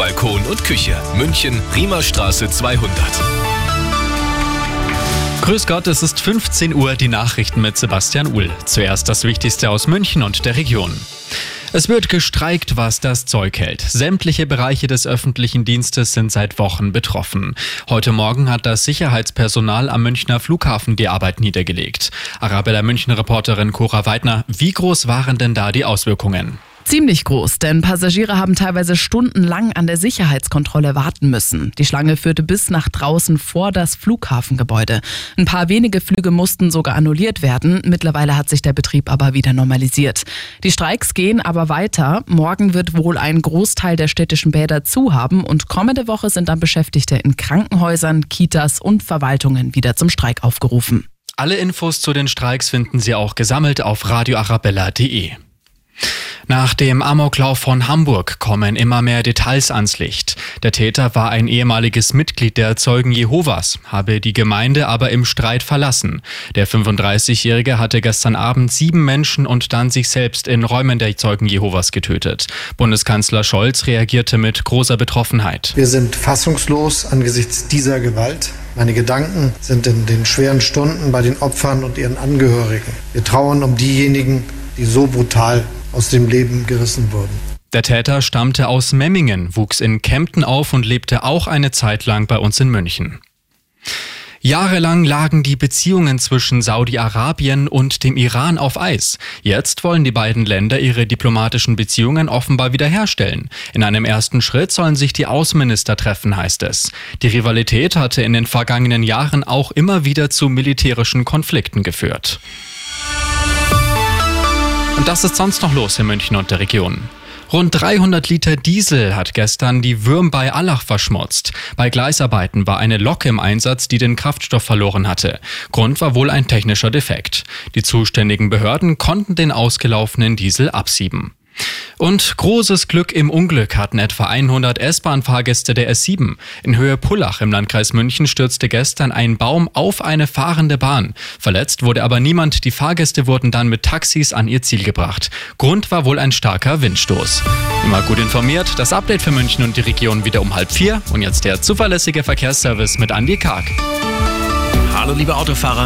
Balkon und Küche. München, Riemerstraße 200. Grüß Gott, es ist 15 Uhr, die Nachrichten mit Sebastian Uhl. Zuerst das Wichtigste aus München und der Region. Es wird gestreikt, was das Zeug hält. Sämtliche Bereiche des öffentlichen Dienstes sind seit Wochen betroffen. Heute Morgen hat das Sicherheitspersonal am Münchner Flughafen die Arbeit niedergelegt. Arabella München Reporterin Cora Weidner, wie groß waren denn da die Auswirkungen? Ziemlich groß, denn Passagiere haben teilweise stundenlang an der Sicherheitskontrolle warten müssen. Die Schlange führte bis nach draußen vor das Flughafengebäude. Ein paar wenige Flüge mussten sogar annulliert werden. Mittlerweile hat sich der Betrieb aber wieder normalisiert. Die Streiks gehen aber weiter. Morgen wird wohl ein Großteil der städtischen Bäder zu haben und kommende Woche sind dann Beschäftigte in Krankenhäusern, Kitas und Verwaltungen wieder zum Streik aufgerufen. Alle Infos zu den Streiks finden Sie auch gesammelt auf radioarabella.de. Nach dem Amoklauf von Hamburg kommen immer mehr Details ans Licht. Der Täter war ein ehemaliges Mitglied der Zeugen Jehovas, habe die Gemeinde aber im Streit verlassen. Der 35-Jährige hatte gestern Abend sieben Menschen und dann sich selbst in Räumen der Zeugen Jehovas getötet. Bundeskanzler Scholz reagierte mit großer Betroffenheit. Wir sind fassungslos angesichts dieser Gewalt. Meine Gedanken sind in den schweren Stunden bei den Opfern und ihren Angehörigen. Wir trauern um diejenigen, die so brutal aus dem Leben gerissen wurden. Der Täter stammte aus Memmingen, wuchs in Kempten auf und lebte auch eine Zeit lang bei uns in München. Jahrelang lagen die Beziehungen zwischen Saudi-Arabien und dem Iran auf Eis. Jetzt wollen die beiden Länder ihre diplomatischen Beziehungen offenbar wiederherstellen. In einem ersten Schritt sollen sich die Außenminister treffen, heißt es. Die Rivalität hatte in den vergangenen Jahren auch immer wieder zu militärischen Konflikten geführt. Und das ist sonst noch los in München und der Region. Rund 300 Liter Diesel hat gestern die Würm bei Allach verschmutzt. Bei Gleisarbeiten war eine Lok im Einsatz, die den Kraftstoff verloren hatte. Grund war wohl ein technischer Defekt. Die zuständigen Behörden konnten den ausgelaufenen Diesel absieben. Und großes Glück im Unglück hatten etwa 100 S-Bahn-Fahrgäste der S7. In Höhe Pullach im Landkreis München stürzte gestern ein Baum auf eine fahrende Bahn. Verletzt wurde aber niemand. Die Fahrgäste wurden dann mit Taxis an ihr Ziel gebracht. Grund war wohl ein starker Windstoß. Immer gut informiert. Das Update für München und die Region wieder um halb vier. Und jetzt der zuverlässige Verkehrsservice mit Andy Karg. Hallo liebe Autofahrer.